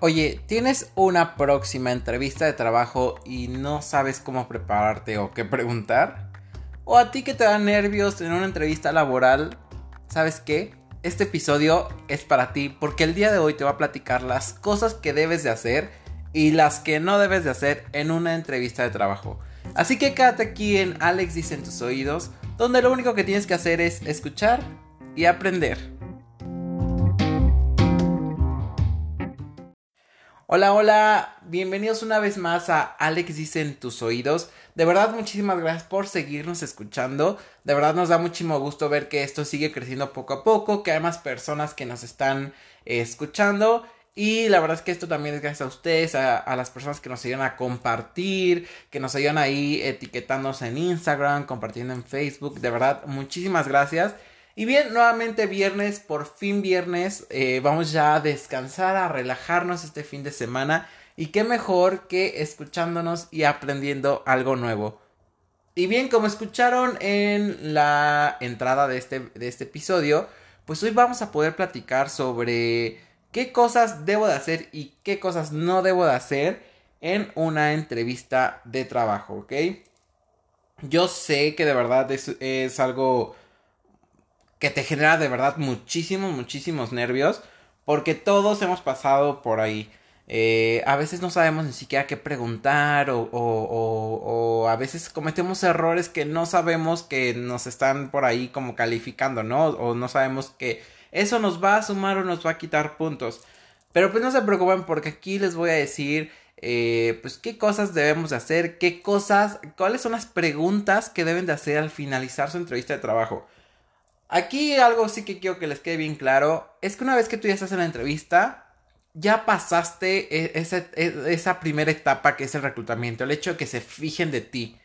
Oye, ¿tienes una próxima entrevista de trabajo y no sabes cómo prepararte o qué preguntar? ¿O a ti que te da nervios en una entrevista laboral? ¿Sabes qué? Este episodio es para ti porque el día de hoy te voy a platicar las cosas que debes de hacer y las que no debes de hacer en una entrevista de trabajo. Así que quédate aquí en Alex dice en tus oídos, donde lo único que tienes que hacer es escuchar y aprender. Hola, hola, bienvenidos una vez más a Alex dice en tus oídos. De verdad, muchísimas gracias por seguirnos escuchando. De verdad nos da muchísimo gusto ver que esto sigue creciendo poco a poco, que hay más personas que nos están eh, escuchando. Y la verdad es que esto también es gracias a ustedes, a, a, las personas que nos ayudan a compartir, que nos ayudan ahí etiquetándonos en Instagram, compartiendo en Facebook. De verdad, muchísimas gracias. Y bien, nuevamente viernes, por fin viernes, eh, vamos ya a descansar, a relajarnos este fin de semana. Y qué mejor que escuchándonos y aprendiendo algo nuevo. Y bien, como escucharon en la entrada de este, de este episodio, pues hoy vamos a poder platicar sobre qué cosas debo de hacer y qué cosas no debo de hacer en una entrevista de trabajo, ¿ok? Yo sé que de verdad es, es algo que te genera de verdad muchísimos, muchísimos nervios, porque todos hemos pasado por ahí. Eh, a veces no sabemos ni siquiera qué preguntar o, o, o, a veces cometemos errores que no sabemos que nos están por ahí como calificando, ¿no? O no sabemos que eso nos va a sumar o nos va a quitar puntos. Pero pues no se preocupen porque aquí les voy a decir eh, pues qué cosas debemos de hacer, qué cosas, cuáles son las preguntas que deben de hacer al finalizar su entrevista de trabajo. Aquí algo sí que quiero que les quede bien claro, es que una vez que tú ya estás en la entrevista, ya pasaste e, esa, e, esa primera etapa que es el reclutamiento, el hecho de que se fijen de ti,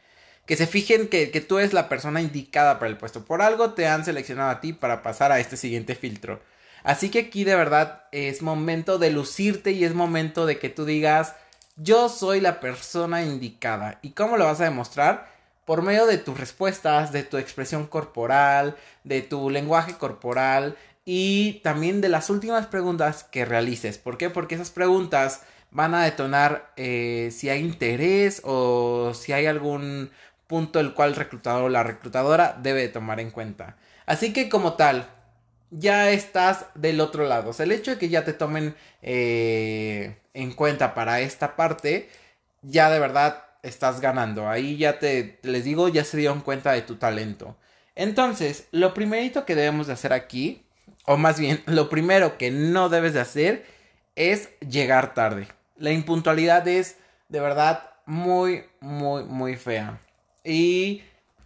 que se fijen que, que tú eres la persona indicada para el puesto, por algo te han seleccionado a ti para pasar a este siguiente filtro. Así que aquí de verdad es momento de lucirte y es momento de que tú digas, yo soy la persona indicada. ¿Y cómo lo vas a demostrar? Por medio de tus respuestas, de tu expresión corporal, de tu lenguaje corporal y también de las últimas preguntas que realices. ¿Por qué? Porque esas preguntas van a detonar eh, si hay interés o si hay algún punto el cual el reclutador o la reclutadora debe tomar en cuenta. Así que como tal, ya estás del otro lado. O sea, el hecho de que ya te tomen eh, en cuenta para esta parte, ya de verdad estás ganando. Ahí ya te, les digo, ya se dieron cuenta de tu talento. Entonces, lo primerito que debemos de hacer aquí, o más bien, lo primero que no debes de hacer es llegar tarde. La impuntualidad es de verdad muy, muy, muy fea. Y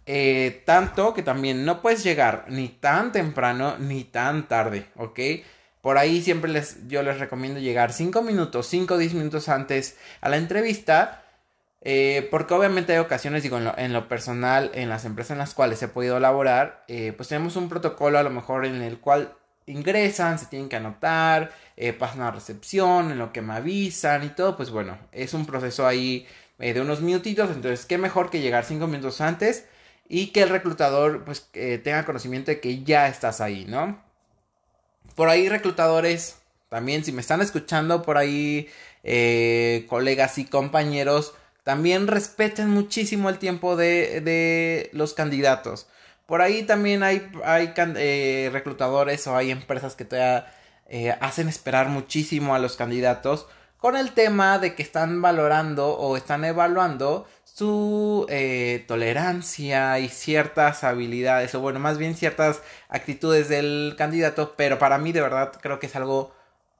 eh, tanto que también no puedes llegar ni tan temprano ni tan tarde, ¿ok? Por ahí siempre les, yo les recomiendo llegar 5 minutos, 5 o 10 minutos antes a la entrevista eh, porque obviamente hay ocasiones, digo, en lo, personal, en las empresas en las cuales he podido laborar, eh, pues tenemos un protocolo a lo mejor en el cual ingresan, se tienen que anotar, eh, pasan a recepción, en lo que me avisan y todo, pues bueno, es un proceso ahí de unos minutitos, entonces qué mejor que llegar cinco minutos antes y que el reclutador pues tenga conocimiento de que ya estás ahí, ¿no? Por ahí reclutadores, también si me están escuchando por ahí, colegas y compañeros, también respeten muchísimo el tiempo de, de los candidatos. Por ahí también hay, hay eh, reclutadores o hay empresas que todavía eh, hacen esperar muchísimo a los candidatos con el tema de que están valorando o están evaluando su eh, tolerancia y ciertas habilidades o bueno más bien ciertas actitudes del candidato pero para mí de verdad creo que es algo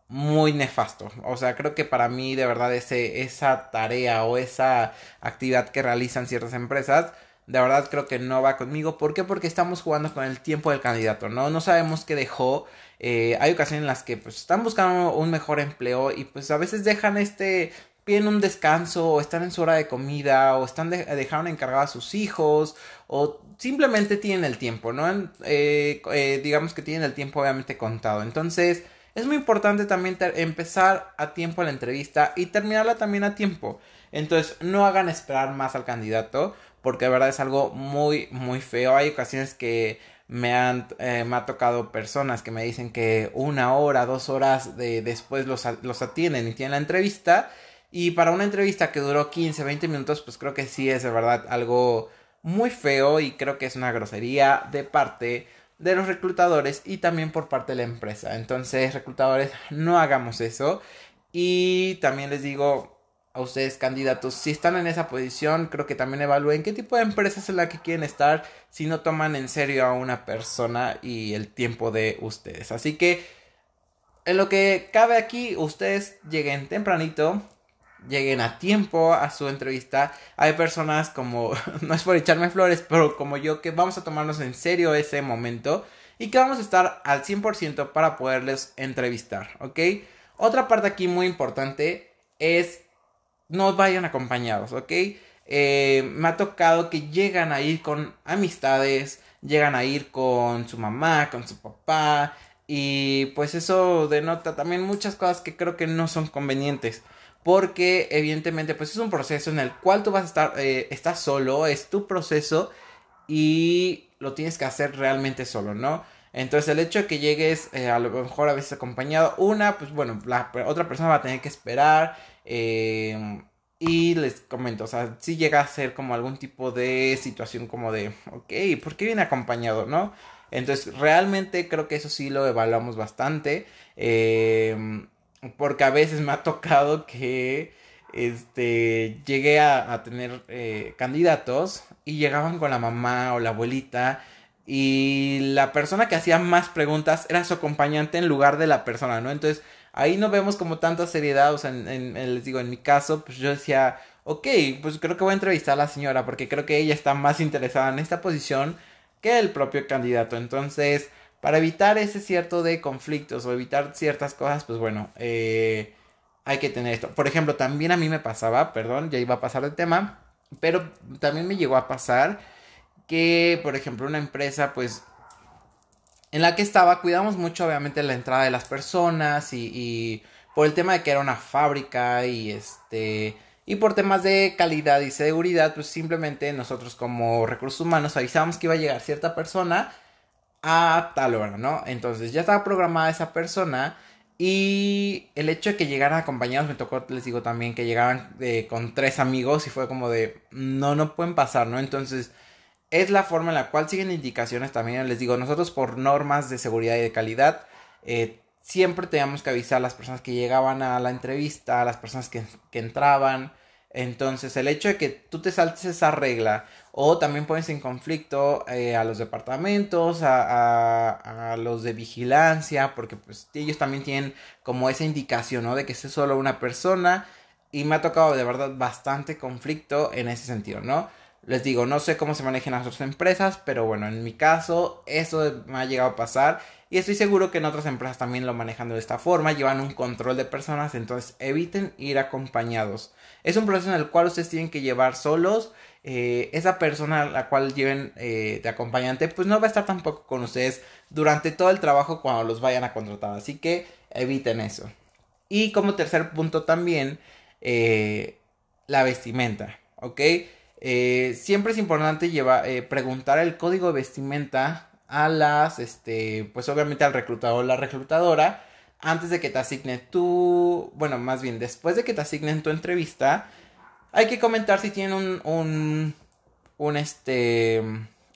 muy nefasto. O sea, creo que para mí de verdad ese, esa tarea o esa actividad que realizan ciertas empresas, de verdad creo que no va conmigo. ¿Por qué? Porque estamos jugando con el tiempo del candidato, ¿no? No sabemos qué dejó. Eh, hay ocasiones en las que pues están buscando un mejor empleo y pues a veces dejan este piden un descanso o están en su hora de comida o están dejaron encargado a sus hijos o simplemente tienen el tiempo, ¿no? Eh, eh, digamos que tienen el tiempo obviamente contado. Entonces, es muy importante también empezar a tiempo la entrevista y terminarla también a tiempo. Entonces, no hagan esperar más al candidato, porque de verdad es algo muy, muy feo. Hay ocasiones que me han eh, me ha tocado personas que me dicen que una hora, dos horas de, después los, los atienden y tienen la entrevista. Y para una entrevista que duró 15, 20 minutos, pues creo que sí es de verdad algo muy feo y creo que es una grosería de parte de los reclutadores y también por parte de la empresa. Entonces, reclutadores, no hagamos eso. Y también les digo a ustedes candidatos, si están en esa posición, creo que también evalúen qué tipo de empresa es la que quieren estar si no toman en serio a una persona y el tiempo de ustedes. Así que, en lo que cabe aquí, ustedes lleguen tempranito, lleguen a tiempo a su entrevista. Hay personas como, no es por echarme flores, pero como yo, que vamos a tomarnos en serio ese momento y que vamos a estar al 100% para poderles entrevistar, ¿ok? Otra parte aquí muy importante es no vayan acompañados, ¿ok? Eh, me ha tocado que llegan a ir con amistades, llegan a ir con su mamá, con su papá, y pues eso denota también muchas cosas que creo que no son convenientes porque evidentemente pues es un proceso en el cual tú vas a estar, eh, estás solo, es tu proceso y lo tienes que hacer realmente solo, ¿no? Entonces el hecho de que llegues eh, a lo mejor a veces acompañado, una, pues bueno, la otra persona va a tener que esperar em, y les comento, o sea, si llega a ser como algún tipo de situación como de, ok, ¿por qué viene acompañado, no? Entonces realmente creo que eso sí lo evaluamos bastante. Eh, porque a veces me ha tocado que este llegué a, tener eh, candidatos y llegaban con la mamá o la abuelita y la persona que hacía más preguntas era su acompañante en lugar de la persona, ¿no? Entonces ahí no vemos como tanta seriedad, o sea, en, les digo, en mi caso, pues yo decía, ok, pues creo que voy a entrevistar a la señora porque creo que ella está más interesada en esta posición que el propio candidato. Entonces, para evitar ese cierto de conflictos o evitar ciertas cosas, pues bueno, eh, hay que tener esto. Por ejemplo, también a mí me pasaba, perdón, ya iba a pasar de tema, pero también me llegó a pasar que, por ejemplo, una empresa, pues, en la que estaba, cuidamos mucho, obviamente, la entrada de las personas y, por el tema de que era una fábrica y este... Y por temas de calidad y seguridad, pues simplemente nosotros como recursos humanos avisábamos que iba a llegar cierta persona a tal hora, ¿no? Entonces ya estaba programada esa persona y el hecho de que llegaran acompañados me tocó, les digo también, que llegaban eh, con tres amigos y fue como de, no, no pueden pasar, ¿no? Entonces es la forma en la cual siguen indicaciones también, les digo, nosotros por normas de seguridad y de calidad, eh, siempre teníamos que avisar a las personas que llegaban a la entrevista, a las personas que entraban, entonces, el hecho de que tú te saltes esa regla o también pones en conflicto eh, a los departamentos, a, a, los de vigilancia, porque pues ellos también tienen como esa indicación, ¿no? De que es solo una persona y me ha tocado de verdad bastante conflicto en ese sentido, ¿no? Les digo, no sé cómo se manejan las otras empresas, pero bueno, en mi caso, eso me ha llegado a pasar. Y estoy seguro que en otras empresas también lo manejan de esta forma, llevan un control de personas, entonces eviten ir acompañados. Es un proceso en el cual ustedes tienen que llevar solos. Eh, esa persona a la cual lleven eh, de acompañante, pues no va a estar tampoco con ustedes durante todo el trabajo cuando los vayan a contratar. Así que eviten eso. Y como tercer punto también, eh, la vestimenta, ¿ok? Siempre es importante llevar, preguntar el código de vestimenta a las, este, pues obviamente al reclutador o la reclutadora antes de que te asigne tu, bueno, más bien después de que te asignen tu entrevista, hay que comentar si tienen un, un, este,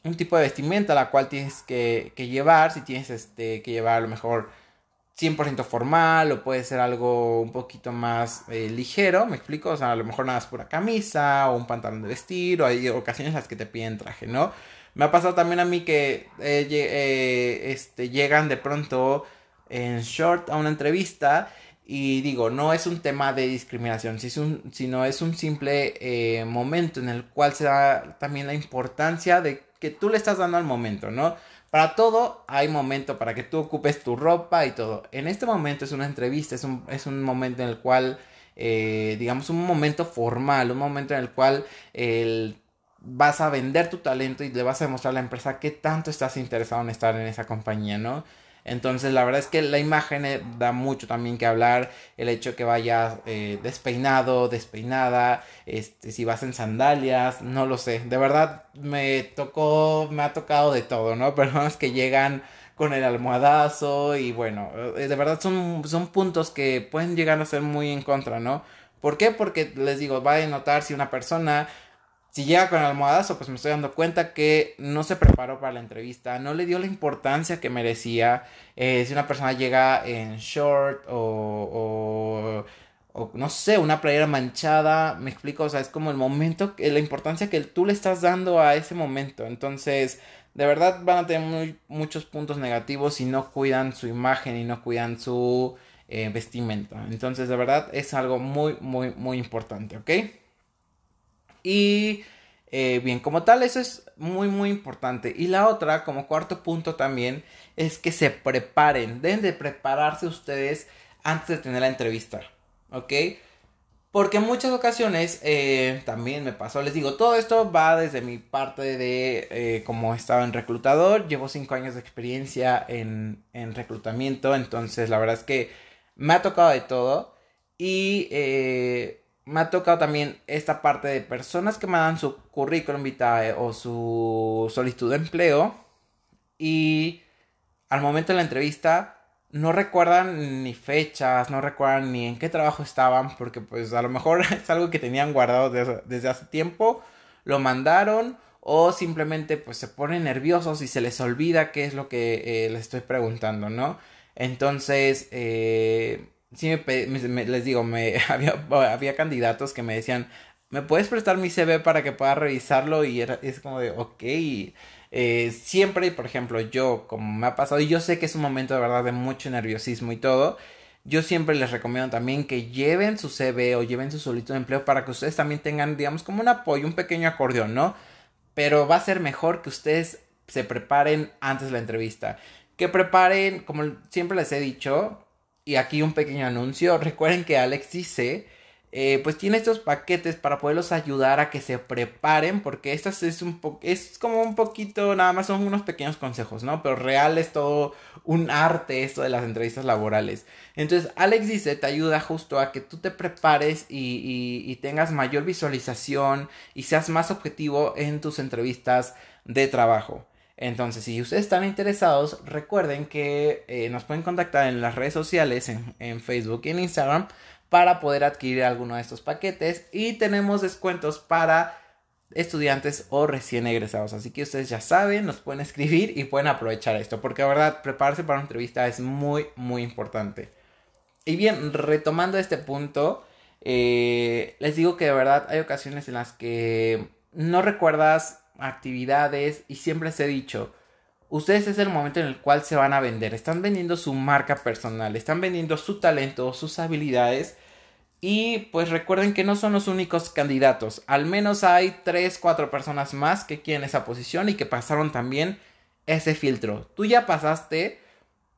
un tipo de vestimenta la cual tienes que, que llevar, si tienes este, que llevar a lo mejor 100% formal o puede ser algo un poquito más eh, ligero, me explico, o sea, a lo mejor nada es pura camisa o un pantalón de vestir o hay ocasiones en las que te piden traje, ¿no? Me ha pasado también a mí que eh, eh, este, llegan de pronto en short a una entrevista y digo, no es un tema de discriminación, sino es un simple momento en el cual se da también la importancia de que tú le estás dando al momento, ¿no? Para todo hay momento para que tú ocupes tu ropa y todo. En este momento es una entrevista, es un, es un momento en el cual, eh, digamos, un momento formal, un momento en el cual vas a vender tu talento y le vas a demostrar a la empresa qué tanto estás interesado en estar en esa compañía, ¿no? Entonces, la verdad es que la imagen eh, da mucho también que hablar. El hecho que vayas eh, despeinado, despeinada, este, si vas en sandalias, no lo sé. De verdad, me tocó, me ha tocado de todo, ¿no? Personas que llegan con el almohadazo y bueno, eh, de verdad son, son puntos que pueden llegar a ser muy en contra, ¿no? ¿Por qué? Porque les digo, va a notar si una persona si llega con almohadazo, pues me estoy dando cuenta que no se preparó para la entrevista, no le dio la importancia que merecía. Eh, si una persona llega en short o, o, no sé, una playera manchada, me explico, o sea, es como el momento, la importancia que tú le estás dando a ese momento. Entonces, de verdad van a tener muchos puntos negativos si no cuidan su imagen y no cuidan su eh, vestimenta. Entonces, de verdad es algo muy, muy, muy importante, ¿ok? Y eh, bien, como tal, eso es muy, muy importante. Y la otra, como cuarto punto también, es que se preparen. Deben de prepararse ustedes antes de tener la entrevista. ¿Ok? Porque en muchas ocasiones eh, también me pasó, les digo, todo esto va desde mi parte de eh, como estaba en reclutador, llevo cinco años de experiencia en, en, reclutamiento, entonces la verdad es que me ha tocado de todo y me ha tocado también esta parte de personas que me dan su currículum vitae o su solicitud de empleo y al momento de la entrevista no recuerdan ni fechas, no recuerdan ni en qué trabajo estaban, porque pues a lo mejor es algo que tenían guardado desde, hace tiempo, lo mandaron o simplemente pues se ponen nerviosos y se les olvida qué es lo que eh, les estoy preguntando, ¿no? Entonces, eh, sí me, les digo, me, había, había candidatos que me decían, ¿me puedes prestar mi CV para que pueda revisarlo? Y era, es como de, ok, eh, siempre, por ejemplo, yo, como me ha pasado, y yo sé que es un momento de verdad de mucho nerviosismo y todo, yo siempre les recomiendo también que lleven su CV o lleven su solito de empleo para que ustedes también tengan, digamos, como un apoyo, un pequeño acordeón, ¿no? Pero va a ser mejor que ustedes se preparen antes de la entrevista. Que preparen, como siempre les he dicho, y aquí un pequeño anuncio, recuerden que Alex dice eh, pues tiene estos paquetes para poderlos ayudar a que se preparen, porque esto es, un es como un poquito, nada más son unos pequeños consejos, ¿no? Pero real es todo un arte esto de las entrevistas laborales. Entonces, Alex dice, te ayuda justo a que tú te prepares y, y, tengas mayor visualización y seas más objetivo en tus entrevistas de trabajo. Entonces, si ustedes están interesados, recuerden que eh, nos pueden contactar en las redes sociales, en, Facebook y en Instagram para poder adquirir alguno de estos paquetes y tenemos descuentos para estudiantes o recién egresados. Así que ustedes ya saben, nos pueden escribir y pueden aprovechar esto, porque la verdad prepararse para una entrevista es muy, muy importante. Y bien, retomando este punto, eh, les digo que de verdad hay ocasiones en las que no recuerdas actividades y siempre les he dicho, ustedes es el momento en el cual se van a vender, están vendiendo su marca personal, están vendiendo su talento, sus habilidades y pues recuerden que no son los únicos candidatos. Al menos hay 3, 4 personas más que quieren esa posición y que pasaron también ese filtro. Tú ya pasaste,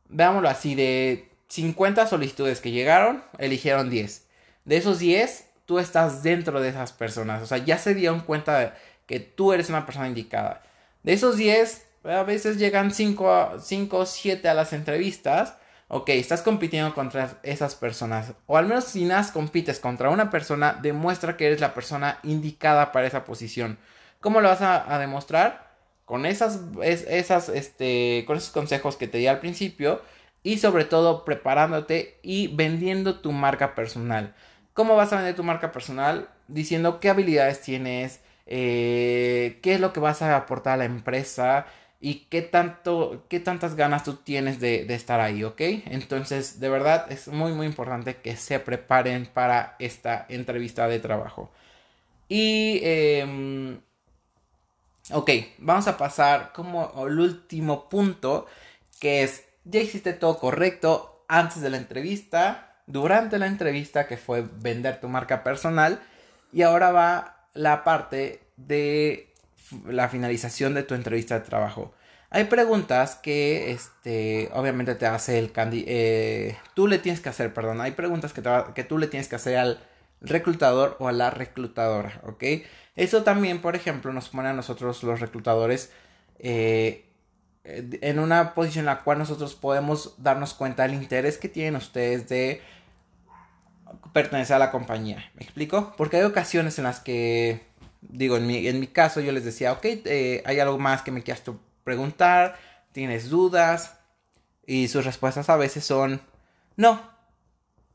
veámoslo así, de 50 solicitudes que llegaron, eligieron 10. De esos 10, tú estás dentro de esas personas. O sea, ya se dieron cuenta que tú eres una persona indicada. De esos 10, a veces llegan 5 o 7 a las entrevistas ok, estás compitiendo contra esas personas, o al menos si nada compites contra una persona, demuestra que eres la persona indicada para esa posición. ¿Cómo lo vas a, demostrar? Con esas, esas, este, con esos consejos que te di al principio y sobre todo preparándote y vendiendo tu marca personal. ¿Cómo vas a vender tu marca personal? Diciendo qué habilidades tienes, eh, qué es lo que vas a aportar a la empresa, y qué tanto, qué tantas ganas tú tienes de, estar ahí, ¿ok? Entonces, de verdad es muy, muy importante que se preparen para esta entrevista de trabajo. Y, eh, ok, vamos a pasar como el último punto, que es, ya hiciste todo correcto antes de la entrevista, durante la entrevista, que fue vender tu marca personal, y ahora va la parte de la finalización de tu entrevista de trabajo. Hay preguntas que, este, obviamente te hace el candidato, eh, tú le tienes que hacer, perdón, hay preguntas que, que tú le tienes que hacer al reclutador o a la reclutadora. Eso también, por ejemplo, nos pone a nosotros los reclutadores eh, en una posición en la cual nosotros podemos darnos cuenta del interés que tienen ustedes de pertenecer a la compañía. ¿Me explico? Porque hay ocasiones en las que, digo, en mi, en mi caso yo les decía, ok, eh, hay algo más que me quieras preguntar, tienes dudas, y sus respuestas a veces son, no,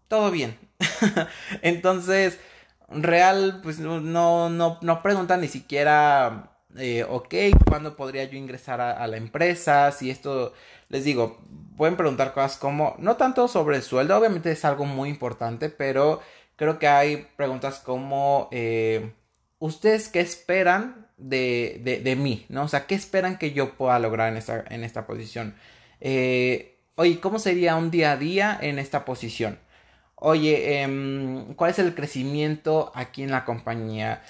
todo bien. Entonces, real, pues no, no, no preguntan ni siquiera, eh, ok, ¿cuándo podría yo ingresar a, la empresa? Si esto, les digo, pueden preguntar cosas como, no tanto sobre el sueldo, obviamente es algo muy importante, pero creo que hay preguntas como, eh, ¿ustedes qué esperan de, de, mí? ¿No? O sea, ¿qué esperan que yo pueda lograr en esta, en esta posición? Eh, oye, ¿cómo sería un día a día en esta posición? Oye, em, ¿cuál es el crecimiento aquí en la compañía?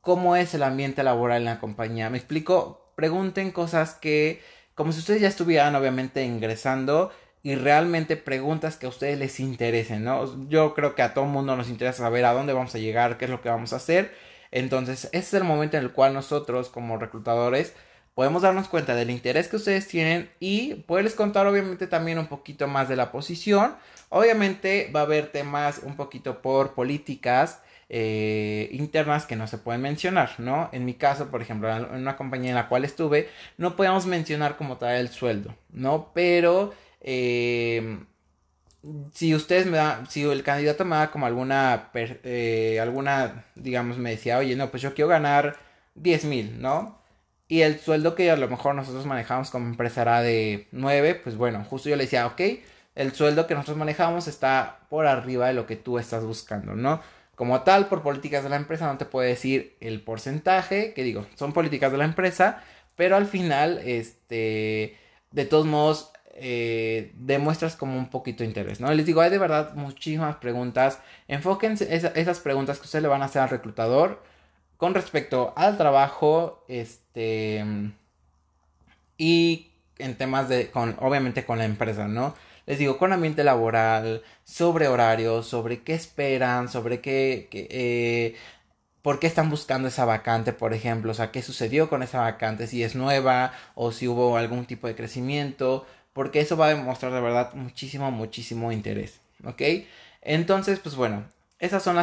¿Cómo es el ambiente laboral en la compañía? ¿Me explico? Pregunten cosas que, como si ustedes ya estuvieran obviamente ingresando y realmente preguntas que a ustedes les interesen, ¿no? Yo creo que a todo mundo nos interesa saber a dónde vamos a llegar, qué es lo que vamos a hacer. Entonces, ese es el momento en el cual nosotros como reclutadores podemos darnos cuenta del interés que ustedes tienen y poderles contar obviamente también un poquito más de la posición. Obviamente va a haber temas un poquito por políticas eh, internas que no se pueden mencionar, ¿no? En mi caso, por ejemplo, en una compañía en la cual estuve, no podemos mencionar como tal el sueldo, ¿no? Pero... Eh, si ustedes me dan, si el candidato me da como alguna, eh, alguna, digamos, me decía, oye, no, pues yo quiero ganar 10 mil, ¿no? Y el sueldo que a lo mejor nosotros manejamos como empresa de 9, pues bueno, justo yo le decía, ok, el sueldo que nosotros manejamos está por arriba de lo que tú estás buscando, ¿no? Como tal, por políticas de la empresa no te puede decir el porcentaje, que digo, son políticas de la empresa, pero al final, este, de todos modos, eh, demuestras como un poquito de interés, ¿no? Les digo, hay de verdad muchísimas preguntas, enfóquense esas preguntas que ustedes le van a hacer al reclutador con respecto al trabajo, este, y en temas de, con, obviamente con la empresa, ¿no? Les digo, con ambiente laboral, sobre horarios, sobre qué esperan, sobre qué, eh, por qué están buscando esa vacante, por ejemplo, o sea, qué sucedió con esa vacante, si es nueva o si hubo algún tipo de crecimiento, porque eso va a demostrar de verdad muchísimo, muchísimo interés, ¿ok? Entonces, pues bueno, esos son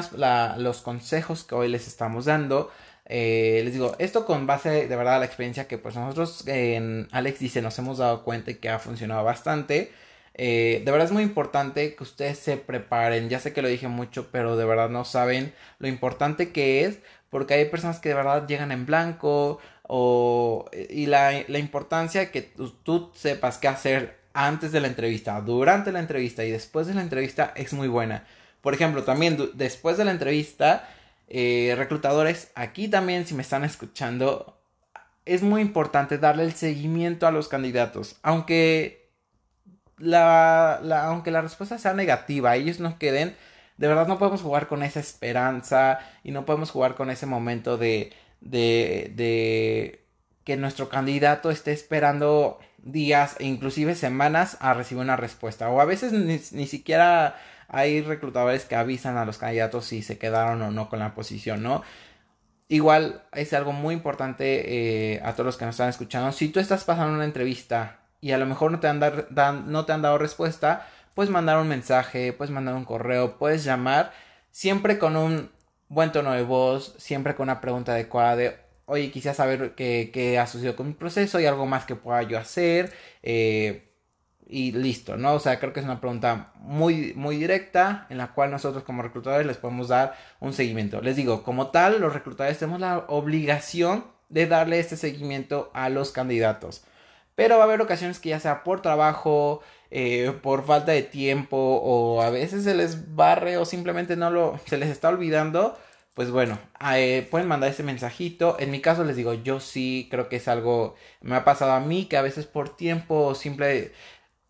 los consejos que hoy les estamos dando. Eh, les digo, esto con base de verdad a la experiencia que pues nosotros en Alex dice nos hemos dado cuenta y que ha funcionado bastante. Eh, de verdad es muy importante que ustedes se preparen. Ya sé que lo dije mucho, pero de verdad no saben lo importante que es. Porque hay personas que de verdad llegan en blanco. O, y la, la importancia que tú, sepas qué hacer antes de la entrevista, durante la entrevista y después de la entrevista es muy buena. Por ejemplo, también después de la entrevista, eh, reclutadores, aquí también si me están escuchando, es muy importante darle el seguimiento a los candidatos. Aunque la, aunque la respuesta sea negativa, ellos no queden, de verdad no podemos jugar con esa esperanza y no podemos jugar con ese momento de, de, de que nuestro candidato esté esperando días e inclusive semanas a recibir una respuesta. O a veces ni, ni siquiera hay reclutadores que avisan a los candidatos si se quedaron o no con la posición, ¿no? Igual es algo muy importante eh, a todos los que nos están escuchando. Si tú estás pasando una entrevista y a lo mejor no te han, no te han dado respuesta, puedes mandar un mensaje, puedes mandar un correo, puedes llamar, siempre con un buen tono de voz, siempre con una pregunta adecuada de, oye, quisiera saber qué, qué ha sucedido con mi proceso y algo más que pueda yo hacer. Eh, y listo, ¿no? O sea, creo que es una pregunta muy, muy directa en la cual nosotros como reclutadores les podemos dar un seguimiento. Les digo, como tal, los reclutadores tenemos la obligación de darle este seguimiento a los candidatos. Pero va a haber ocasiones que ya sea por trabajo, eh, por falta de tiempo o a veces se les barre o simplemente no lo, se les está olvidando. Pues bueno, eh, pueden mandar ese mensajito. En mi caso les digo, yo sí creo que es algo, me ha pasado a mí que a veces por tiempo simple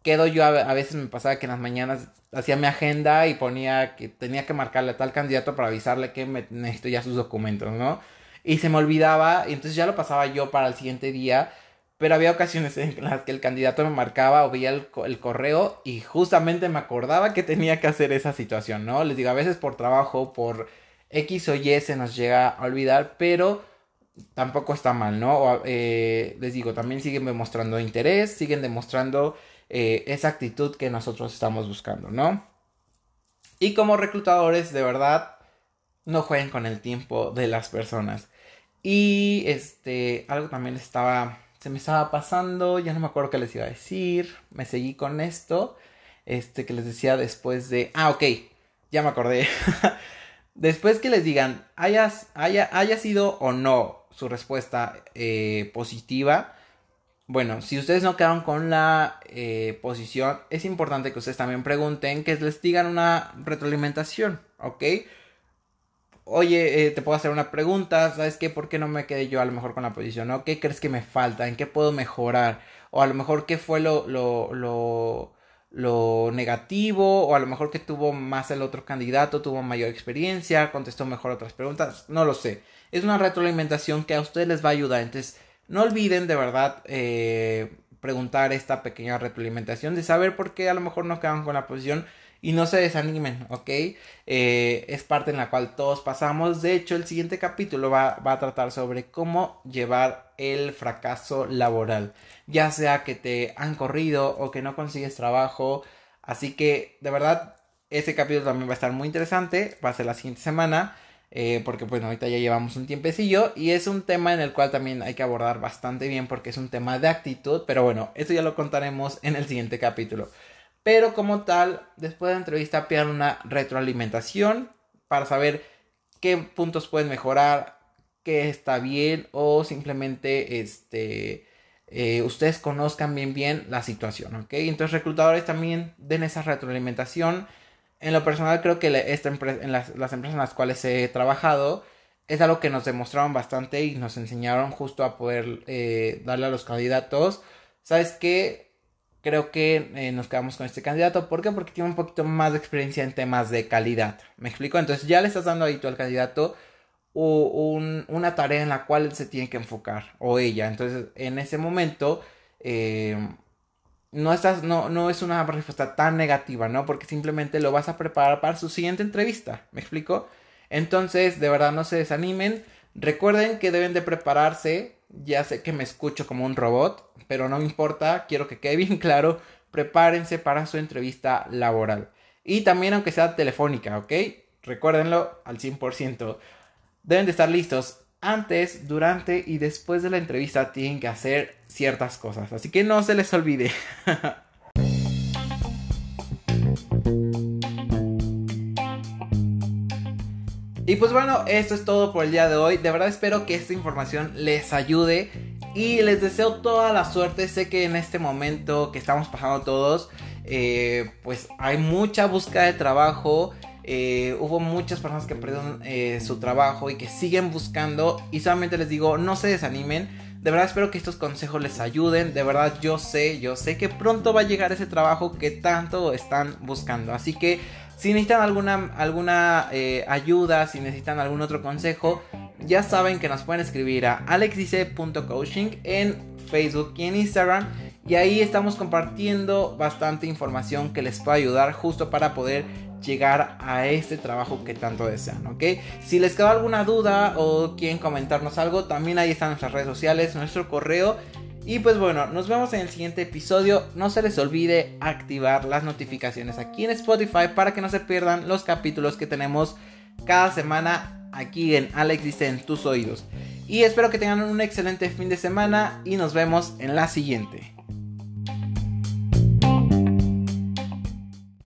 quedo yo, a, veces me pasaba que en las mañanas hacía mi agenda y ponía que tenía que marcarle a tal candidato para avisarle que me, necesito ya sus documentos, ¿no? Y se me olvidaba y entonces ya lo pasaba yo para el siguiente día. Pero había ocasiones en las que el candidato me marcaba o veía el, correo y justamente me acordaba que tenía que hacer esa situación, ¿no? Les digo, a veces por trabajo, por X o Y se nos llega a olvidar, pero tampoco está mal, ¿no? Eh, les digo, también siguen demostrando interés, siguen demostrando eh, esa actitud que nosotros estamos buscando, ¿no? Y como reclutadores, de verdad, no jueguen con el tiempo de las personas. Y este, algo también estaba, se me estaba pasando, ya no me acuerdo qué les iba a decir, me seguí con esto, este, que les decía después de, ah, ok, ya me acordé. después que les digan, hayas, haya, haya sido o no su respuesta eh, positiva, bueno, si ustedes no quedaron con la eh, posición, es importante que ustedes también pregunten, que les digan una retroalimentación, ¿ok? Oye, eh, te puedo hacer una pregunta, ¿sabes qué? ¿Por qué no me quedé yo a lo mejor con la posición? ¿no? ¿Qué crees que me falta? ¿En qué puedo mejorar? O a lo mejor qué fue lo, lo, lo, negativo, o a lo mejor que tuvo más el otro candidato, tuvo mayor experiencia, contestó mejor otras preguntas, no lo sé. Es una retroalimentación que a ustedes les va a ayudar, entonces no olviden de verdad eh, preguntar esta pequeña retroalimentación de saber por qué a lo mejor no quedan con la posición y no se desanimen, ¿ok? Eh, es parte en la cual todos pasamos. De hecho, el siguiente capítulo va, va, a tratar sobre cómo llevar el fracaso laboral. Ya sea que te han corrido o que no consigues trabajo. Así que, de verdad, ese capítulo también va a estar muy interesante. Va a ser la siguiente semana. Eh, porque bueno, ahorita ya llevamos un tiempecillo y es un tema en el cual también hay que abordar bastante bien porque es un tema de actitud, pero bueno, eso ya lo contaremos en el siguiente capítulo. Pero como tal, después de la entrevista pidan una retroalimentación para saber qué puntos pueden mejorar, qué está bien o simplemente este, eh, ustedes conozcan bien bien la situación, ¿ok? Entonces reclutadores también den esa retroalimentación en lo personal creo que esta en las, empresas en las cuales he trabajado es algo que nos demostraron bastante y nos enseñaron justo a poder eh, darle a los candidatos. ¿Sabes qué? Creo que eh, nos quedamos con este candidato. ¿Por qué? Porque tiene un poquito más de experiencia en temas de calidad. ¿Me explico? Entonces ya le estás dando ahí tú al candidato una tarea en la cual él se tiene que enfocar. O ella. Entonces en ese momento... Eh, no, estás, no, no es una respuesta tan negativa, ¿no? Porque simplemente lo vas a preparar para su siguiente entrevista, ¿me explico? Entonces, de verdad, no se desanimen. Recuerden que deben de prepararse. Ya sé que me escucho como un robot, pero no me importa, quiero que quede bien claro. Prepárense para su entrevista laboral. Y también aunque sea telefónica, ¿ok? Recuérdenlo al 100%. Deben de estar listos antes, durante y después de la entrevista tienen que hacer ciertas cosas. Así que no se les olvide. y pues bueno, esto es todo por el día de hoy. De verdad espero que esta información les ayude y les deseo toda la suerte. Sé que en este momento que estamos pasando todos, eh, pues hay mucha búsqueda de trabajo. Eh, hubo muchas personas que perdieron eh, su trabajo y que siguen buscando. Y solamente les digo, no se desanimen. De verdad espero que estos consejos les ayuden. De verdad yo sé, yo sé que pronto va a llegar ese trabajo que tanto están buscando. Así que si necesitan alguna, alguna eh, ayuda, si necesitan algún otro consejo, ya saben que nos pueden escribir a alexdice.coaching en Facebook y en Instagram. Y ahí estamos compartiendo bastante información que les puede ayudar justo para poder llegar a este trabajo que tanto desean, ¿ok? Si les quedó alguna duda o quieren comentarnos algo, también ahí están nuestras redes sociales, nuestro correo. Y pues bueno, nos vemos en el siguiente episodio. No se les olvide activar las notificaciones aquí en Spotify para que no se pierdan los capítulos que tenemos cada semana aquí en Alex dice en tus oídos. Y espero que tengan un excelente fin de semana y nos vemos en la siguiente.